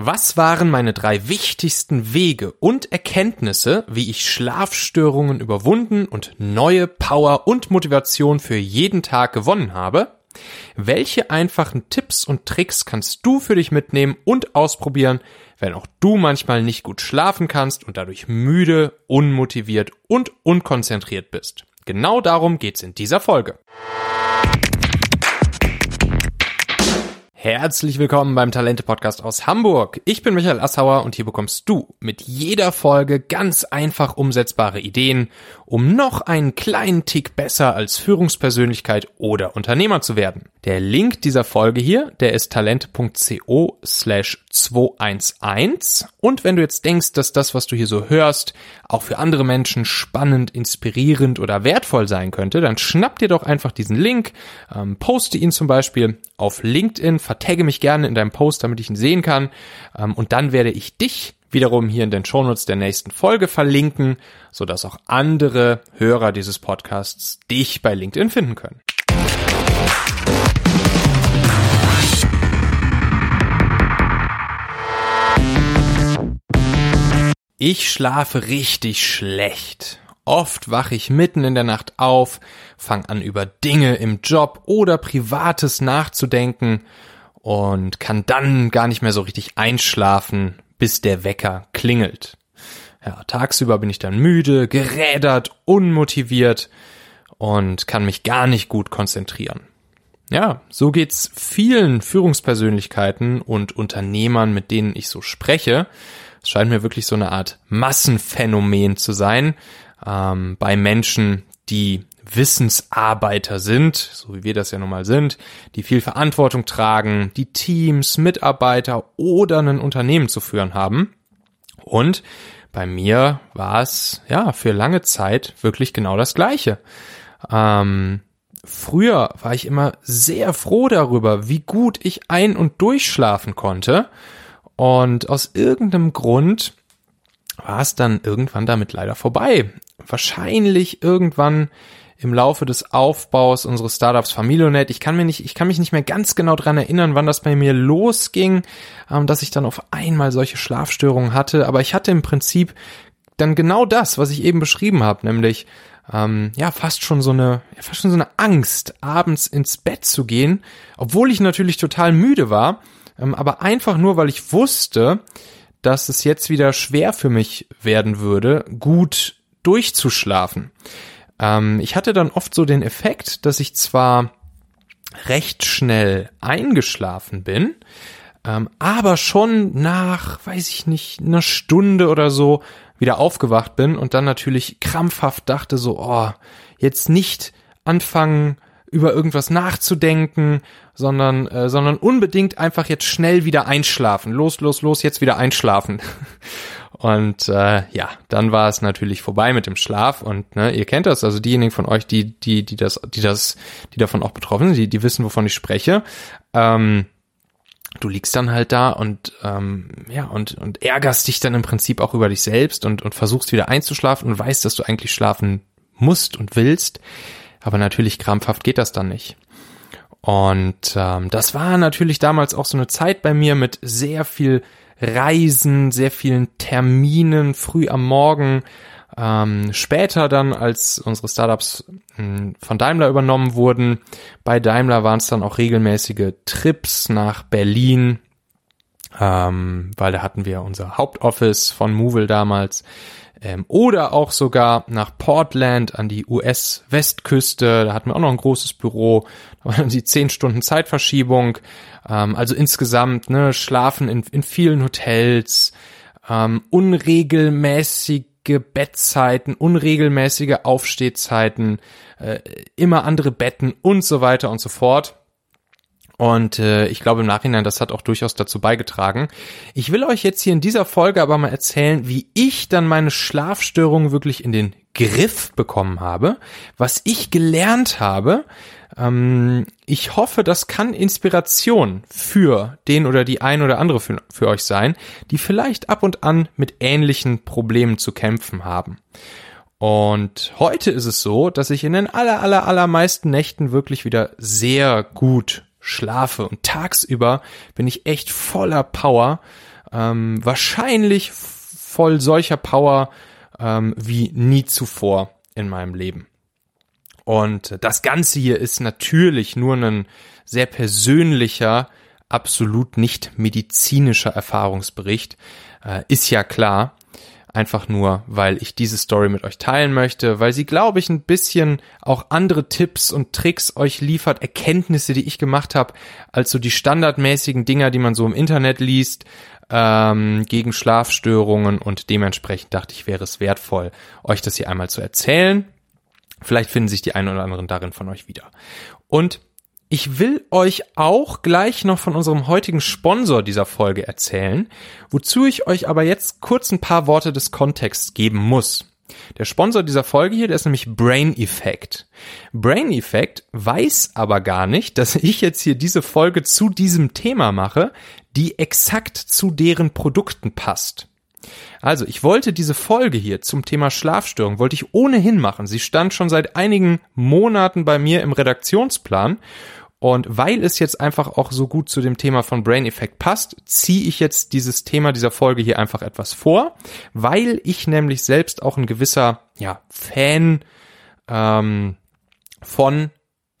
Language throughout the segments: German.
Was waren meine drei wichtigsten Wege und Erkenntnisse, wie ich Schlafstörungen überwunden und neue Power und Motivation für jeden Tag gewonnen habe? Welche einfachen Tipps und Tricks kannst du für dich mitnehmen und ausprobieren, wenn auch du manchmal nicht gut schlafen kannst und dadurch müde, unmotiviert und unkonzentriert bist? Genau darum geht's in dieser Folge. Herzlich willkommen beim Talente Podcast aus Hamburg. Ich bin Michael Assauer und hier bekommst du mit jeder Folge ganz einfach umsetzbare Ideen, um noch einen kleinen Tick besser als Führungspersönlichkeit oder Unternehmer zu werden. Der Link dieser Folge hier, der ist talente.co slash 211. Und wenn du jetzt denkst, dass das, was du hier so hörst, auch für andere Menschen spannend, inspirierend oder wertvoll sein könnte, dann schnapp dir doch einfach diesen Link, ähm, poste ihn zum Beispiel auf LinkedIn, vertagge mich gerne in deinem Post, damit ich ihn sehen kann. Ähm, und dann werde ich dich wiederum hier in den Shownotes der nächsten Folge verlinken, sodass auch andere Hörer dieses Podcasts dich bei LinkedIn finden können. Ich schlafe richtig schlecht. Oft wache ich mitten in der Nacht auf, fange an über Dinge im Job oder Privates nachzudenken und kann dann gar nicht mehr so richtig einschlafen, bis der Wecker klingelt. Ja, tagsüber bin ich dann müde, gerädert, unmotiviert und kann mich gar nicht gut konzentrieren. Ja, so geht's vielen Führungspersönlichkeiten und Unternehmern, mit denen ich so spreche. Es scheint mir wirklich so eine Art Massenphänomen zu sein ähm, bei Menschen, die Wissensarbeiter sind, so wie wir das ja nun mal sind, die viel Verantwortung tragen, die Teams, Mitarbeiter oder ein Unternehmen zu führen haben. Und bei mir war es ja für lange Zeit wirklich genau das Gleiche. Ähm, früher war ich immer sehr froh darüber, wie gut ich ein- und durchschlafen konnte. Und aus irgendeinem Grund war es dann irgendwann damit leider vorbei. Wahrscheinlich irgendwann im Laufe des Aufbaus unseres Startups Familionet. Ich kann mir nicht, ich kann mich nicht mehr ganz genau dran erinnern, wann das bei mir losging, ähm, dass ich dann auf einmal solche Schlafstörungen hatte. Aber ich hatte im Prinzip dann genau das, was ich eben beschrieben habe, nämlich ähm, ja fast schon so eine, fast schon so eine Angst, abends ins Bett zu gehen, obwohl ich natürlich total müde war ähm, aber einfach nur, weil ich wusste, dass es jetzt wieder schwer für mich werden würde, gut durchzuschlafen. Ähm, ich hatte dann oft so den Effekt, dass ich zwar recht schnell eingeschlafen bin, ähm, aber schon nach, weiß ich nicht, einer Stunde oder so wieder aufgewacht bin und dann natürlich krampfhaft dachte so, oh, jetzt nicht anfangen, über irgendwas nachzudenken, sondern, äh, sondern unbedingt einfach jetzt schnell wieder einschlafen. Los, los, los, jetzt wieder einschlafen. Und äh, ja, dann war es natürlich vorbei mit dem Schlaf und ne, ihr kennt das, also diejenigen von euch, die die die das die das die davon auch betroffen sind, die die wissen, wovon ich spreche. Ähm, du liegst dann halt da und ähm, ja und und ärgerst dich dann im Prinzip auch über dich selbst und und versuchst wieder einzuschlafen und weißt, dass du eigentlich schlafen musst und willst. Aber natürlich krampfhaft geht das dann nicht. Und ähm, das war natürlich damals auch so eine Zeit bei mir mit sehr viel Reisen, sehr vielen Terminen früh am Morgen. Ähm, später dann, als unsere Startups mh, hm, von Daimler übernommen wurden, bei Daimler waren es dann auch regelmäßige Trips nach Berlin, ähm, weil da hatten wir unser Hauptoffice von Movil damals ähm, oder auch sogar nach Portland an die US-Westküste. Da hatten wir auch noch ein großes Büro. Da waren die zehn Stunden Zeitverschiebung. Ähm, also insgesamt ne, schlafen in, in vielen Hotels, ähm, unregelmäßige Bettzeiten, unregelmäßige Aufstehzeiten, äh, immer andere Betten und so weiter und so fort. Und äh, ich glaube im Nachhinein, das hat auch durchaus dazu beigetragen. Ich will euch jetzt hier in dieser Folge aber mal erzählen, wie ich dann meine Schlafstörungen wirklich in den Griff bekommen habe, was ich gelernt habe. Ähm, ich hoffe, das kann Inspiration für den oder die ein oder andere für, für euch sein, die vielleicht ab und an mit ähnlichen Problemen zu kämpfen haben. Und heute ist es so, dass ich in den aller, aller, allermeisten Nächten wirklich wieder sehr gut schlafe und tagsüber bin ich echt voller Power ähm, wahrscheinlich voll solcher Power ähm, wie nie zuvor in meinem Leben. Und das Ganze hier ist natürlich nur ein sehr persönlicher, absolut nicht medizinischer Erfahrungsbericht. Äh, ist ja klar. Einfach nur, weil ich diese Story mit euch teilen möchte, weil sie, glaube ich, ein bisschen auch andere Tipps und Tricks euch liefert, Erkenntnisse, die ich gemacht habe, als so die standardmäßigen Dinger, die man so im Internet liest, ähm, gegen Schlafstörungen und dementsprechend dachte ich, wäre es wertvoll, euch das hier einmal zu erzählen. Vielleicht finden sich die einen oder anderen darin von euch wieder. Und ich will euch auch gleich noch von unserem heutigen Sponsor dieser Folge erzählen, wozu ich euch aber jetzt kurz ein paar Worte des Kontexts geben muss. Der Sponsor dieser Folge hier, der ist nämlich Brain Effect. Brain Effect weiß aber gar nicht, dass ich jetzt hier diese Folge zu diesem Thema mache, die exakt zu deren Produkten passt. Also, ich wollte diese Folge hier zum Thema Schlafstörung, wollte ich ohnehin machen. Sie stand schon seit einigen Monaten bei mir im Redaktionsplan und weil es jetzt einfach auch so gut zu dem Thema von Brain Effect passt, ziehe ich jetzt dieses Thema dieser Folge hier einfach etwas vor, weil ich nämlich selbst auch ein gewisser ja, Fan ähm, von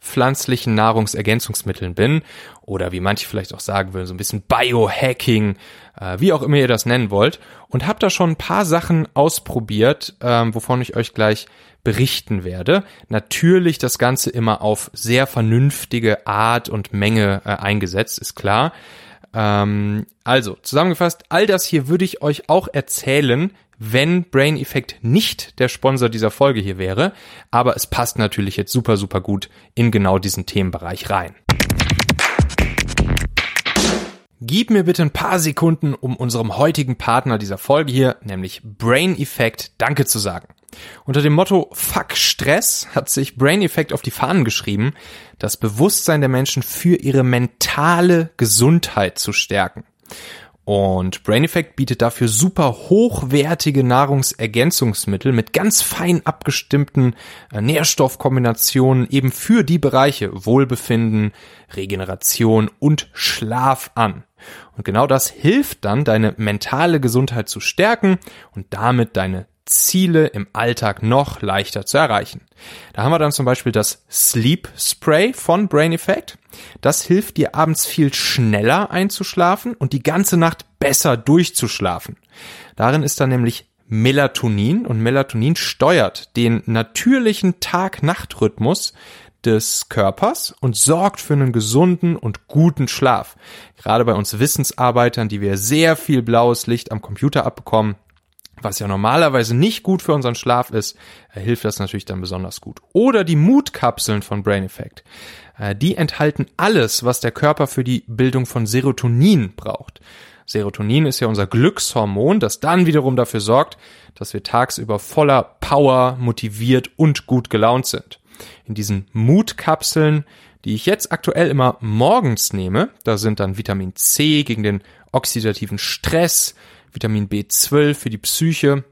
pflanzlichen Nahrungsergänzungsmitteln bin oder wie manche vielleicht auch sagen würden, so ein bisschen Biohacking, äh, wie auch immer ihr das nennen wollt. Und habe da schon ein paar Sachen ausprobiert, ähm, wovon ich euch gleich berichten werde. Natürlich das Ganze immer auf sehr vernünftige Art und Menge äh, eingesetzt, ist klar. Ähm, also, zusammengefasst, all das hier würde ich euch auch erzählen, wenn Brain Effect nicht der Sponsor dieser Folge hier wäre. Aber es passt natürlich jetzt super, super gut in genau diesen Themenbereich rein. Gib mir bitte ein paar Sekunden, um unserem heutigen Partner dieser Folge hier, nämlich Brain Effect, Danke zu sagen. Unter dem Motto Fuck Stress hat sich Brain Effect auf die Fahnen geschrieben, das Bewusstsein der Menschen für ihre mentale Gesundheit zu stärken. Und Brain Effect bietet dafür super hochwertige Nahrungsergänzungsmittel mit ganz fein abgestimmten äh, Nährstoffkombinationen eben für die Bereiche Wohlbefinden, Regeneration und Schlaf an. Und genau das hilft dann, deine mentale Gesundheit zu stärken und damit deine Ziele im Alltag noch leichter zu erreichen. Da haben wir dann zum Beispiel das Sleep Spray von Brain Effect. Das hilft dir abends viel schneller einzuschlafen und die ganze Nacht besser durchzuschlafen. Darin ist dann nämlich Melatonin und Melatonin steuert den natürlichen Tag-Nacht-Rhythmus des Körpers und sorgt für einen gesunden und guten Schlaf. Gerade bei uns Wissensarbeitern, die wir sehr viel blaues Licht am Computer abbekommen, was ja normalerweise nicht gut für unseren Schlaf ist, äh, hilft das natürlich dann besonders gut. Oder die Mutkapseln von Brain Effect. Äh, die enthalten alles, was der Körper für die Bildung von Serotonin braucht. Serotonin ist ja unser Glückshormon, das dann wiederum dafür sorgt, dass wir tagsüber voller Power, motiviert und gut gelaunt sind. In diesen Mutkapseln, die ich jetzt aktuell immer morgens nehme, da sind dann Vitamin C gegen den oxidativen Stress, Vitamin B12 für die Psyche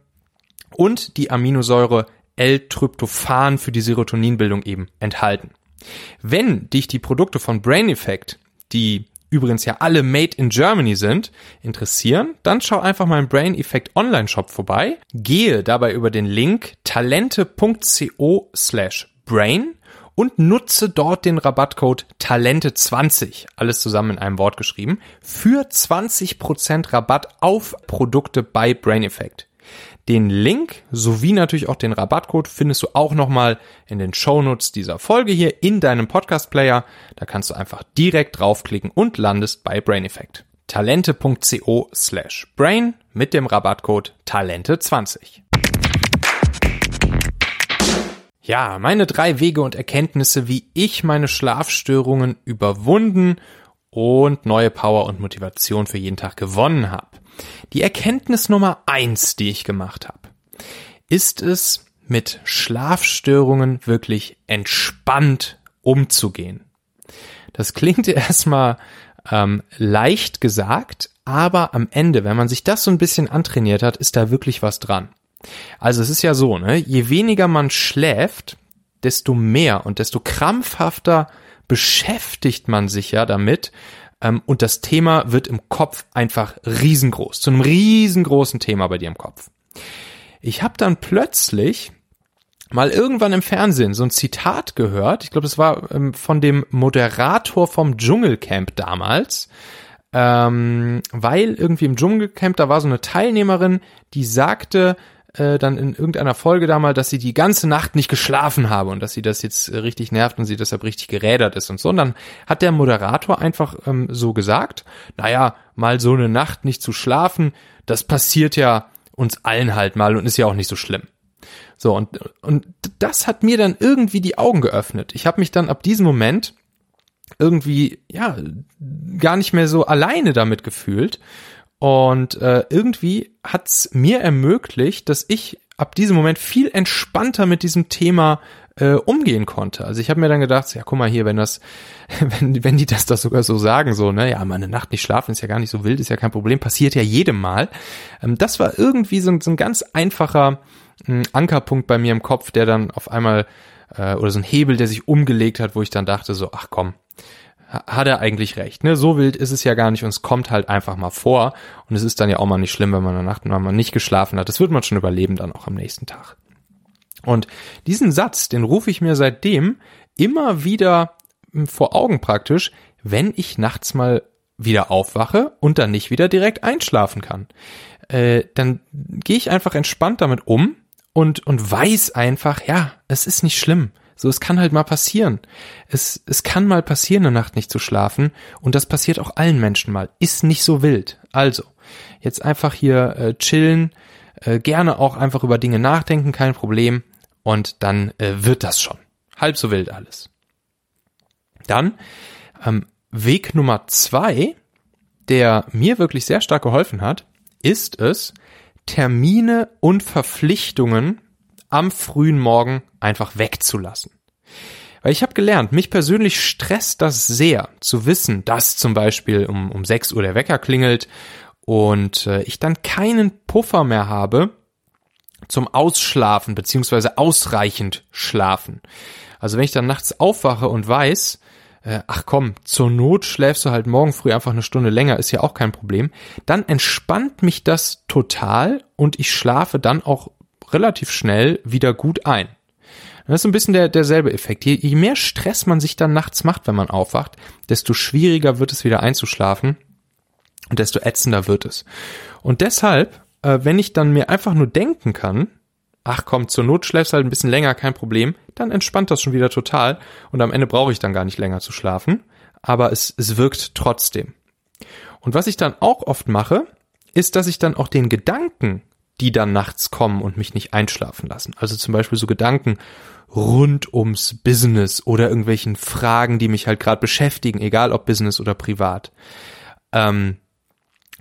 und die Aminosäure L-Tryptophan für die Serotoninbildung eben enthalten. Wenn dich die Produkte von Brain Effect, die übrigens ja alle made in Germany sind, interessieren, dann schau einfach mal im Brain Effect Online Shop vorbei, gehe dabei über den Link talente.co slash brain und nutze dort den Rabattcode Talente20, alles zusammen in einem Wort geschrieben, für 20% Rabatt auf Produkte bei Brain Effect. Den Link sowie natürlich auch den Rabattcode findest du auch nochmal in den Shownotes dieser Folge hier in deinem Podcast Player. Da kannst du einfach direkt draufklicken und landest bei Brain Effect. Talente.co slash brain mit dem Rabattcode Talente20. Ja, meine drei Wege und Erkenntnisse, wie ich meine Schlafstörungen überwunden und neue Power und Motivation für jeden Tag gewonnen habe. Die Erkenntnis Nummer eins, die ich gemacht habe, ist es, mit Schlafstörungen wirklich entspannt umzugehen. Das klingt erstmal ähm, leicht gesagt, aber am Ende, wenn man sich das so ein bisschen antrainiert hat, ist da wirklich was dran. Also es ist ja so, ne, je weniger man schläft, desto mehr und desto krampfhafter beschäftigt man sich ja damit, ähm, und das Thema wird im Kopf einfach riesengroß, zu einem riesengroßen Thema bei dir im Kopf. Ich habe dann plötzlich mal irgendwann im Fernsehen so ein Zitat gehört. Ich glaube, es war ähm, von dem Moderator vom Dschungelcamp damals. Ähm, weil irgendwie im Dschungelcamp, da war so eine Teilnehmerin, die sagte äh, dann in irgendeiner Folge damals, dass sie die ganze Nacht nicht geschlafen habe und dass sie das jetzt äh, richtig nervt und sie deshalb richtig gerädert ist und so. Und dann hat der Moderator einfach ähm, so gesagt, naja, mal so eine Nacht nicht zu schlafen, das passiert ja uns allen halt mal und ist ja auch nicht so schlimm. So, und, und das hat mir dann irgendwie die Augen geöffnet. Ich habe mich dann ab diesem Moment irgendwie, ja, gar nicht mehr so alleine damit gefühlt. Und äh, irgendwie hat's mir ermöglicht, dass ich ab diesem Moment viel entspannter mit diesem Thema äh, umgehen konnte. Also ich habe mir dann gedacht, ja, guck mal hier, wenn das, wenn, wenn die das das sogar so sagen, so, ne, ja, mal Nacht nicht schlafen ist ja gar nicht so wild, ist ja kein Problem, passiert ja jedem Mal. Ähm, das war irgendwie so, so ein ganz einfacher ein Ankerpunkt bei mir im Kopf, der dann auf einmal, äh, oder so ein Hebel, der sich umgelegt hat, wo ich dann dachte so, ach komm, hat er eigentlich recht. Ne? So wild ist es ja gar nicht und es kommt halt einfach mal vor. Und es ist dann ja auch mal nicht schlimm, wenn man eine Nacht mal nicht geschlafen hat. Das wird man schon überleben dann auch am nächsten Tag. Und diesen Satz, den rufe ich mir seitdem immer wieder hm, vor Augen praktisch, wenn ich nachts mal wieder aufwache und dann nicht wieder direkt einschlafen kann. Äh, dann gehe ich einfach entspannt damit um und, und weiß einfach, ja, es ist nicht schlimm. So, es kann halt mal passieren. Es, es kann mal passieren, eine Nacht nicht zu schlafen. Und das passiert auch allen Menschen mal. Ist nicht so wild. Also, jetzt einfach hier äh, chillen, äh, gerne auch einfach über Dinge nachdenken, kein Problem. Und dann äh, wird das schon. Halb so wild alles. Dann ähm, Weg Nummer zwei, der mir wirklich sehr stark geholfen hat, ist es, Termine und Verpflichtungen am frühen Morgen einfach wegzulassen. Weil ich habe gelernt, mich persönlich stresst das sehr, zu wissen, dass zum Beispiel um, um 6 Uhr der Wecker klingelt und äh, ich dann keinen Puffer mehr habe zum Ausschlafen beziehungsweise ausreichend schlafen. Also wenn ich dann nachts aufwache und weiß, äh, ach komm, zur Not schläfst du halt morgen früh einfach eine Stunde länger, ist ja auch kein Problem, dann entspannt mich das total und ich schlafe dann auch relativ schnell wieder gut ein. Das ist ein bisschen der, derselbe Effekt. Je, je mehr Stress man sich dann nachts macht, wenn man aufwacht, desto schwieriger wird es wieder einzuschlafen und desto ätzender wird es. Und deshalb, äh, wenn ich dann mir einfach nur denken kann, ach komm, zur Not schläfst halt ein bisschen länger, kein Problem, dann entspannt das schon wieder total und am Ende brauche ich dann gar nicht länger zu schlafen, aber es, es wirkt trotzdem. Und was ich dann auch oft mache, ist, dass ich dann auch den Gedanken, die dann nachts kommen und mich nicht einschlafen lassen, also zum Beispiel so Gedanken rund ums Business oder irgendwelchen Fragen, die mich halt gerade beschäftigen, egal ob Business oder privat, ähm,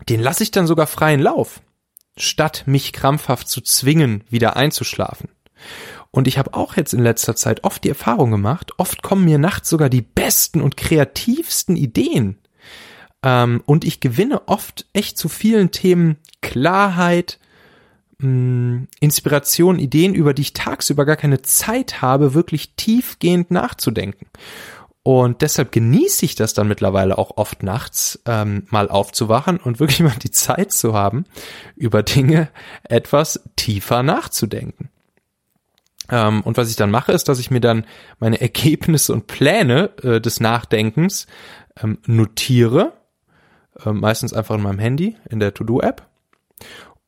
den lasse ich dann sogar freien Lauf statt mich krampfhaft zu zwingen, wieder einzuschlafen. Und ich habe auch jetzt in letzter Zeit oft die Erfahrung gemacht, oft kommen mir nachts sogar die besten und kreativsten Ideen. Ähm, und ich gewinne oft echt zu vielen Themen Klarheit, Inspiration, Ideen, über die ich tagsüber gar keine Zeit habe, wirklich tiefgehend nachzudenken. Und deshalb genieße ich das dann mittlerweile auch oft nachts, ähm, mal aufzuwachen und wirklich mal die Zeit zu haben, über Dinge etwas tiefer nachzudenken. Ähm, und was ich dann mache, ist, dass ich mir dann meine Ergebnisse und Pläne äh, des Nachdenkens ähm, notiere, äh, meistens einfach in meinem Handy, in der To-Do-App.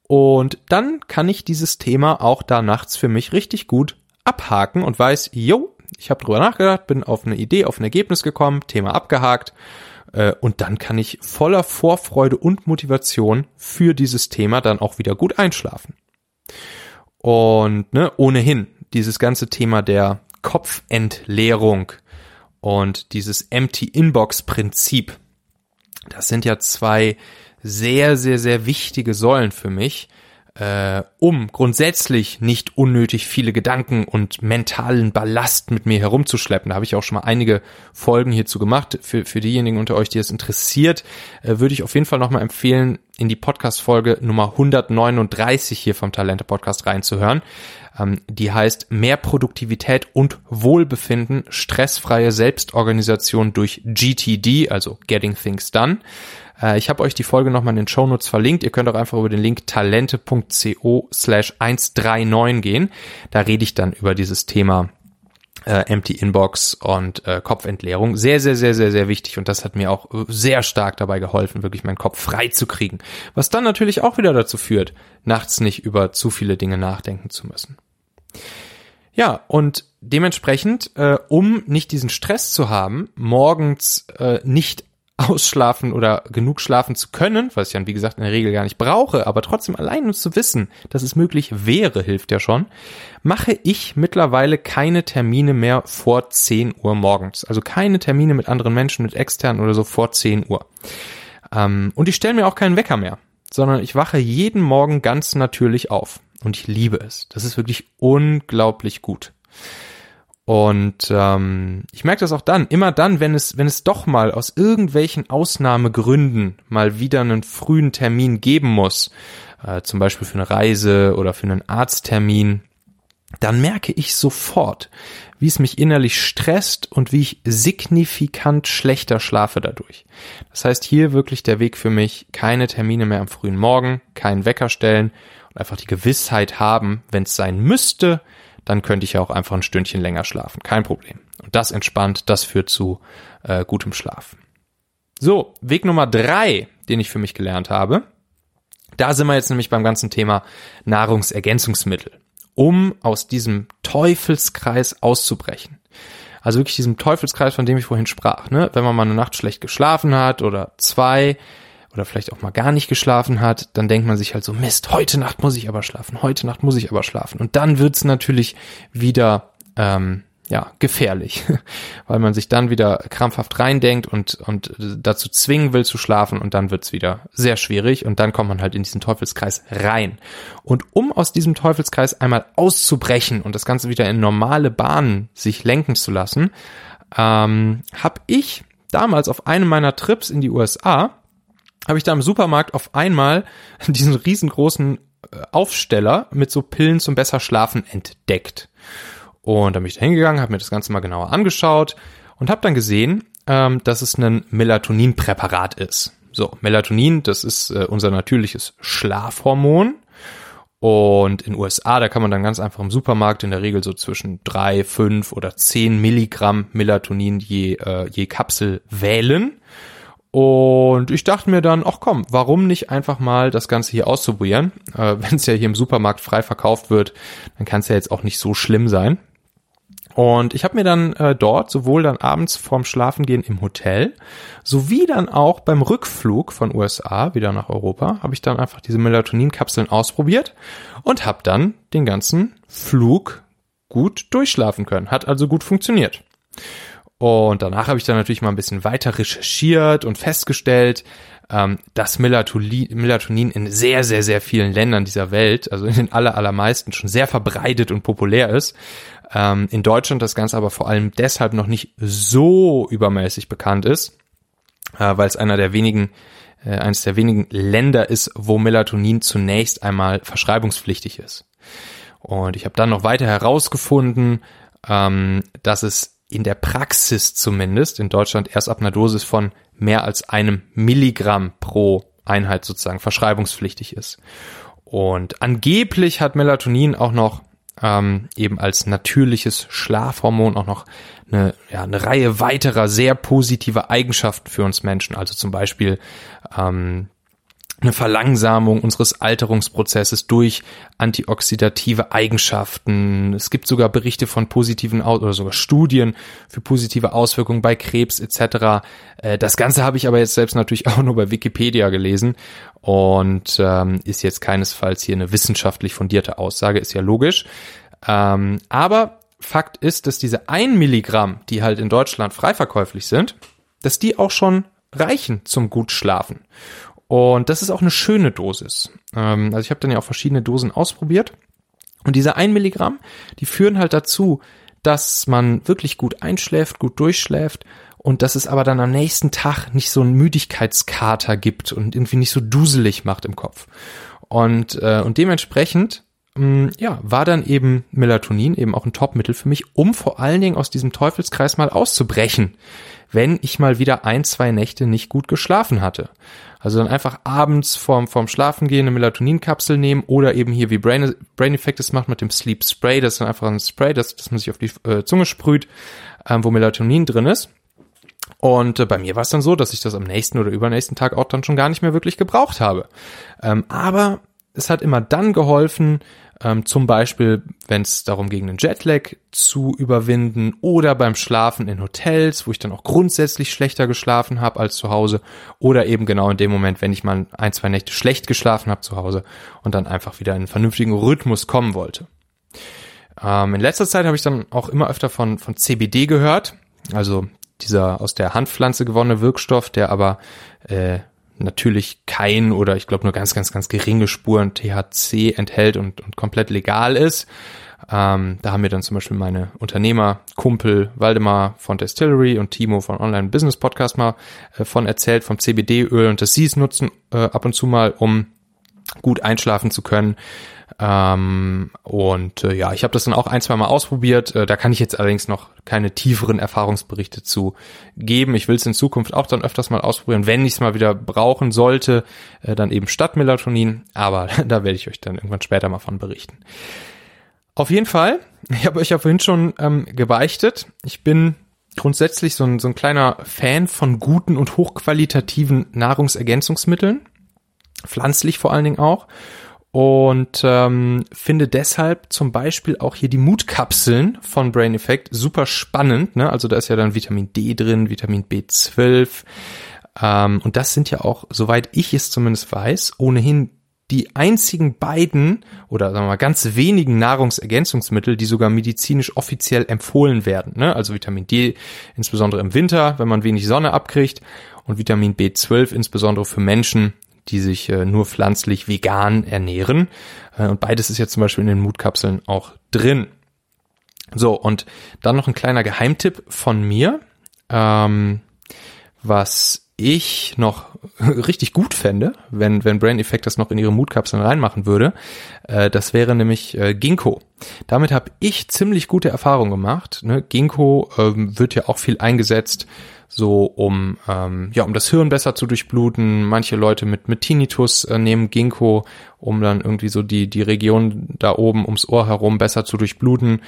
Und dann kann ich dieses Thema auch da nachts für mich richtig gut abhaken und weiß, yo, ich habe drüber nachgedacht, bin auf eine Idee, auf ein Ergebnis gekommen, Thema abgehakt äh, und dann kann ich voller Vorfreude und Motivation für dieses Thema dann auch wieder gut einschlafen. Und ne, ohnehin dieses ganze Thema der Kopfentleerung und dieses Empty Inbox Prinzip, das sind ja zwei sehr, sehr, sehr wichtige Säulen für mich, äh, um grundsätzlich nicht unnötig viele Gedanken und mentalen Ballast mit mir herumzuschleppen. Da habe ich auch schon mal einige Folgen hierzu gemacht. Für, für diejenigen unter euch, die es interessiert, äh, würde ich auf jeden Fall nochmal empfehlen, in die Podcast-Folge Nummer 139 hier vom Talente-Podcast reinzuhören. Ähm, die heißt Mehr Produktivität und Wohlbefinden, stressfreie Selbstorganisation durch GTD, also Getting Things Done. Äh, ich habe euch die Folge nochmal in den Show Notes verlinkt. Ihr könnt auch einfach über den Link talente.co slash 139 gehen. Da rede ich dann über dieses Thema äh, Empty Inbox und äh, Kopfentleerung. Sehr, sehr, sehr, sehr, sehr wichtig. Und das hat mir auch sehr stark dabei geholfen, wirklich meinen Kopf frei zu kriegen. Was dann natürlich auch wieder dazu führt, nachts nicht über zu viele Dinge nachdenken zu müssen. Ja, und dementsprechend, äh, um nicht diesen Stress zu haben, morgens äh, nicht ausschlafen oder genug schlafen zu können, was ich dann wie gesagt in der Regel gar nicht brauche, aber trotzdem allein nur zu wissen, dass es möglich wäre, hilft ja schon, mache ich mittlerweile keine Termine mehr vor 10 Uhr morgens. Also keine Termine mit anderen Menschen, mit externen oder so vor 10 Uhr. Ähm, und ich stelle mir auch keinen Wecker mehr, sondern ich wache jeden Morgen ganz natürlich auf. Und ich liebe es. Das ist wirklich unglaublich gut. Und ähm, ich merke das auch dann, immer dann, wenn es, wenn es doch mal aus irgendwelchen Ausnahmegründen mal wieder einen frühen Termin geben muss, äh, zum Beispiel für eine Reise oder für einen Arzttermin, dann merke ich sofort, wie es mich innerlich stresst und wie ich signifikant schlechter schlafe dadurch. Das heißt, hier wirklich der Weg für mich, keine Termine mehr am frühen Morgen, keinen Wecker stellen einfach die Gewissheit haben, wenn es sein müsste, dann könnte ich ja auch einfach ein Stündchen länger schlafen. Kein Problem. Und das entspannt, das führt zu äh, gutem Schlaf. So, Weg Nummer drei, den ich für mich gelernt habe. Da sind wir jetzt nämlich beim ganzen Thema Nahrungsergänzungsmittel, um aus diesem Teufelskreis auszubrechen. Also wirklich diesem Teufelskreis, von dem ich vorhin sprach. Ne? Wenn man mal eine Nacht schlecht geschlafen hat oder zwei, oder vielleicht auch mal gar nicht geschlafen hat, dann denkt man sich halt so, Mist, heute Nacht muss ich aber schlafen, heute Nacht muss ich aber schlafen. Und dann wird's natürlich wieder ähm, ja, gefährlich, weil man sich dann wieder krampfhaft reindenkt und, und dazu zwingen will zu schlafen und dann wird's wieder sehr schwierig und dann kommt man halt in diesen Teufelskreis rein. Und um aus diesem Teufelskreis einmal auszubrechen und das Ganze wieder in normale Bahnen sich lenken zu lassen, ähm, habe ich damals auf einem meiner Trips in die USA habe ich da im Supermarkt auf einmal diesen riesengroßen äh, Aufsteller mit so Pillen zum besser schlafen entdeckt. Und da bin ich da hingegangen, habe mir das Ganze mal genauer angeschaut und habe dann gesehen, ähm, dass es ein Melatoninpräparat ist. So, Melatonin, das ist äh, unser natürliches Schlafhormon. Und in USA, da kann man dann ganz einfach im Supermarkt in der Regel so zwischen drei, fünf oder zehn Milligramm Melatonin je, äh, je Kapsel wählen. Und ich dachte mir dann, ach komm, warum nicht einfach mal das Ganze hier auszuprobieren? Äh, Wenn es ja hier im Supermarkt frei verkauft wird, dann kann es ja jetzt auch nicht so schlimm sein. Und ich habe mir dann äh, dort sowohl dann abends vorm Schlafengehen im Hotel, sowie dann auch beim Rückflug von USA wieder nach Europa, habe ich dann einfach diese Melatoninkapseln ausprobiert und habe dann den ganzen Flug gut durchschlafen können. Hat also gut funktioniert. Und danach habe ich dann natürlich mal ein bisschen weiter recherchiert und festgestellt, ähm, dass Melatonin in sehr, sehr, sehr vielen Ländern dieser Welt, also in den aller, allermeisten, schon sehr verbreitet und populär ist. Ähm, in Deutschland das Ganze aber vor allem deshalb noch nicht so übermäßig bekannt ist, äh, weil es einer der wenigen äh, eines der wenigen Länder ist, wo Melatonin zunächst einmal verschreibungspflichtig ist. Und ich habe dann noch weiter herausgefunden, ähm, dass es in der Praxis zumindest in Deutschland erst ab einer Dosis von mehr als einem Milligramm pro Einheit sozusagen verschreibungspflichtig ist. Und angeblich hat Melatonin auch noch ähm, eben als natürliches Schlafhormon auch noch eine, ja, eine Reihe weiterer sehr positiver Eigenschaften für uns Menschen. Also zum Beispiel ähm, eine Verlangsamung unseres Alterungsprozesses durch antioxidative Eigenschaften. Es gibt sogar Berichte von positiven oder sogar Studien für positive Auswirkungen bei Krebs etc. Äh, das Ganze habe ich aber jetzt selbst natürlich auch nur bei Wikipedia gelesen und ähm, ist jetzt keinesfalls hier eine wissenschaftlich fundierte Aussage, ist ja logisch. Ähm, aber Fakt ist, dass diese ein Milligramm, die halt in Deutschland frei verkäuflich sind, dass die auch schon reichen zum gut schlafen. Und das ist auch eine schöne Dosis. Ähm, also ich habe dann ja auch verschiedene Dosen ausprobiert. Und diese ein Milligramm, die führen halt dazu, dass man wirklich gut einschläft, gut durchschläft und dass es aber dann am nächsten Tag nicht so einen Müdigkeitskater gibt und irgendwie nicht so duselig macht im Kopf. Und, äh, und dementsprechend ja, war dann eben Melatonin eben auch ein Topmittel für mich, um vor allen Dingen aus diesem Teufelskreis mal auszubrechen, wenn ich mal wieder ein, zwei Nächte nicht gut geschlafen hatte. Also dann einfach abends vorm, vorm Schlafengehen eine Melatoninkapsel nehmen oder eben hier wie Brain, Brain Effect es macht mit dem Sleep Spray. Das ist dann einfach ein Spray, das, das man sich auf die äh, Zunge sprüht, ähm, wo Melatonin drin ist. Und äh, bei mir war es dann so, dass ich das am nächsten oder übernächsten Tag auch dann schon gar nicht mehr wirklich gebraucht habe. Ähm, aber es hat immer dann geholfen, ähm, zum Beispiel, wenn es darum ging, einen Jetlag zu überwinden oder beim Schlafen in Hotels, wo ich dann auch grundsätzlich schlechter geschlafen habe als zu Hause oder eben genau in dem Moment, wenn ich mal ein, zwei Nächte schlecht geschlafen habe zu Hause und dann einfach wieder in einen vernünftigen Rhythmus kommen wollte. Ähm, in letzter Zeit habe ich dann auch immer öfter von, von CBD gehört, also dieser aus der Handpflanze gewonnene Wirkstoff, der aber äh, natürlich kein oder ich glaube nur ganz, ganz, ganz geringe Spuren THC enthält und, und komplett legal ist. Ähm, da haben mir dann zum Beispiel meine Unternehmer, Kumpel Waldemar von Distillery und Timo von Online Business Podcast mal äh, von erzählt, vom CBD-Öl und dass sie es nutzen äh, ab und zu mal, um gut einschlafen zu können. Ähm, und äh, ja, ich habe das dann auch ein, zwei Mal ausprobiert. Äh, da kann ich jetzt allerdings noch keine tieferen Erfahrungsberichte zu geben. Ich will es in Zukunft auch dann öfters mal ausprobieren, wenn ich es mal wieder brauchen sollte, äh, dann eben statt Melatonin. Aber da werde ich euch dann irgendwann später mal von berichten. Auf jeden Fall, ich habe euch ja vorhin schon ähm, gebeichtet. Ich bin grundsätzlich so ein, so ein kleiner Fan von guten und hochqualitativen Nahrungsergänzungsmitteln. Pflanzlich vor allen Dingen auch und ähm, finde deshalb zum Beispiel auch hier die Mutkapseln von Brain Effect super spannend. Ne? Also da ist ja dann Vitamin D drin, Vitamin B12 ähm, und das sind ja auch, soweit ich es zumindest weiß, ohnehin die einzigen beiden oder sagen wir mal ganz wenigen Nahrungsergänzungsmittel, die sogar medizinisch offiziell empfohlen werden. Ne? Also Vitamin D insbesondere im Winter, wenn man wenig Sonne abkriegt und Vitamin B12 insbesondere für Menschen, die sich äh, nur pflanzlich vegan ernähren. Äh, und beides ist jetzt zum Beispiel in den Mutkapseln auch drin. So, und dann noch ein kleiner Geheimtipp von mir, ähm, was ich noch richtig gut fände, wenn, wenn Brain Effect das noch in ihre Mutkapseln reinmachen würde, äh, das wäre nämlich äh, Ginkgo. Damit habe ich ziemlich gute Erfahrungen gemacht. Ne? Ginkgo ähm, wird ja auch viel eingesetzt so um ähm, ja um das Hirn besser zu durchbluten. Manche Leute mit mit Tinnitus äh, nehmen Ginkgo, um dann irgendwie so die die Region da oben ums Ohr herum besser zu durchbluten.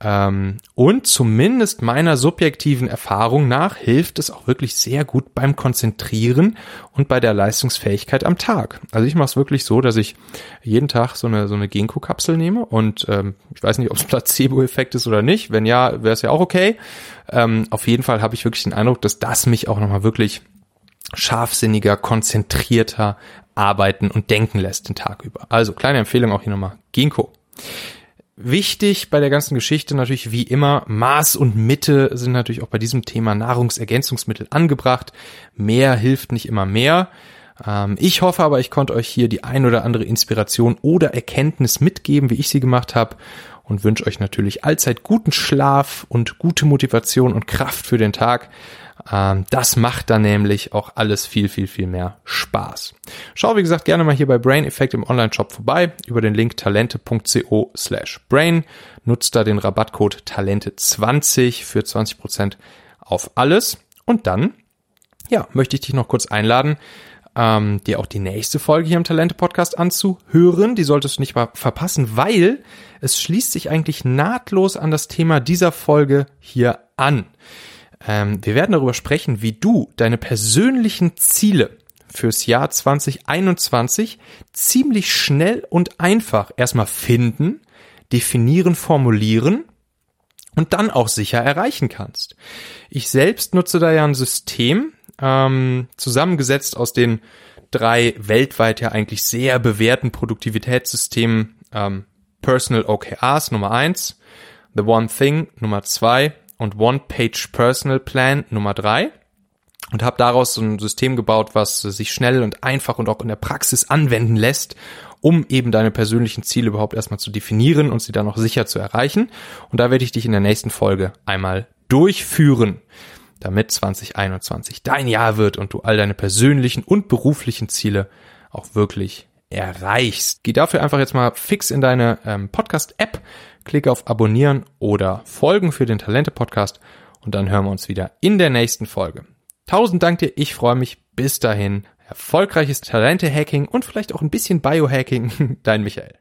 Ähm, und zumindest meiner subjektiven Erfahrung nach hilft es auch wirklich sehr gut beim Konzentrieren und bei der Leistungsfähigkeit am Tag. Also ich mache es wirklich so, dass ich jeden Tag so eine so eine Ginkgo-Kapsel nehme und ähm, ich weiß nicht, ob es Placebo-Effekt ist oder nicht. Wenn ja, wäre es ja auch okay. Ähm, auf jeden Fall habe ich wirklich den Eindruck, dass das mich auch nochmal wirklich scharfsinniger, konzentrierter arbeiten und denken lässt den Tag über. Also kleine Empfehlung auch hier nochmal. Ginkgo. Wichtig bei der ganzen Geschichte natürlich wie immer, Maß und Mitte sind natürlich auch bei diesem Thema Nahrungsergänzungsmittel angebracht. Mehr hilft nicht immer mehr. Ähm, ich hoffe aber, ich konnte euch hier die ein oder andere Inspiration oder Erkenntnis mitgeben, wie ich sie gemacht habe und wünsche euch natürlich allzeit guten Schlaf und gute Motivation und Kraft für den Tag. Ähm, das macht dann nämlich auch alles viel, viel, viel mehr Spaß. Schau, wie gesagt, gerne mal hier bei Brain Effect im Online-Shop vorbei über den Link talente.co slash brain. Nutzt da den Rabattcode Talente20 für 20% auf alles. Und dann, ja, möchte ich dich noch kurz einladen, ähm, dir auch die nächste Folge hier im Talente-Podcast anzuhören. Die solltest du nicht mal verpassen, weil es schließt sich eigentlich nahtlos an das Thema dieser Folge hier an. Ähm, wir werden darüber sprechen, wie du deine persönlichen Ziele fürs Jahr 2021 ziemlich schnell und einfach erstmal finden, definieren, formulieren und dann auch sicher erreichen kannst. Ich selbst nutze da ja ein System, ähm, zusammengesetzt aus den drei weltweit ja eigentlich sehr bewährten Produktivitätssystemen ähm, Personal OKRs Nummer eins, The One Thing Nummer zwei und One Page Personal Plan Nummer drei. und habe daraus so ein System gebaut, was sich schnell und einfach und auch in der Praxis anwenden lässt, um eben deine persönlichen Ziele überhaupt erstmal zu definieren und sie dann auch sicher zu erreichen. Und da werde ich dich in der nächsten Folge einmal durchführen, damit 2021 dein Jahr wird und du all deine persönlichen und beruflichen Ziele auch wirklich erreichst. Geh dafür einfach jetzt mal fix in deine ähm, Podcast-App, klicke auf Abonnieren oder Folgen für den Talente-Podcast und dann hören wir uns wieder in der nächsten Folge. Tausend Dank dir, ich freue mich. Bis dahin, erfolgreiches Talente-Hacking und vielleicht auch ein bisschen Biohacking. Dein Michael.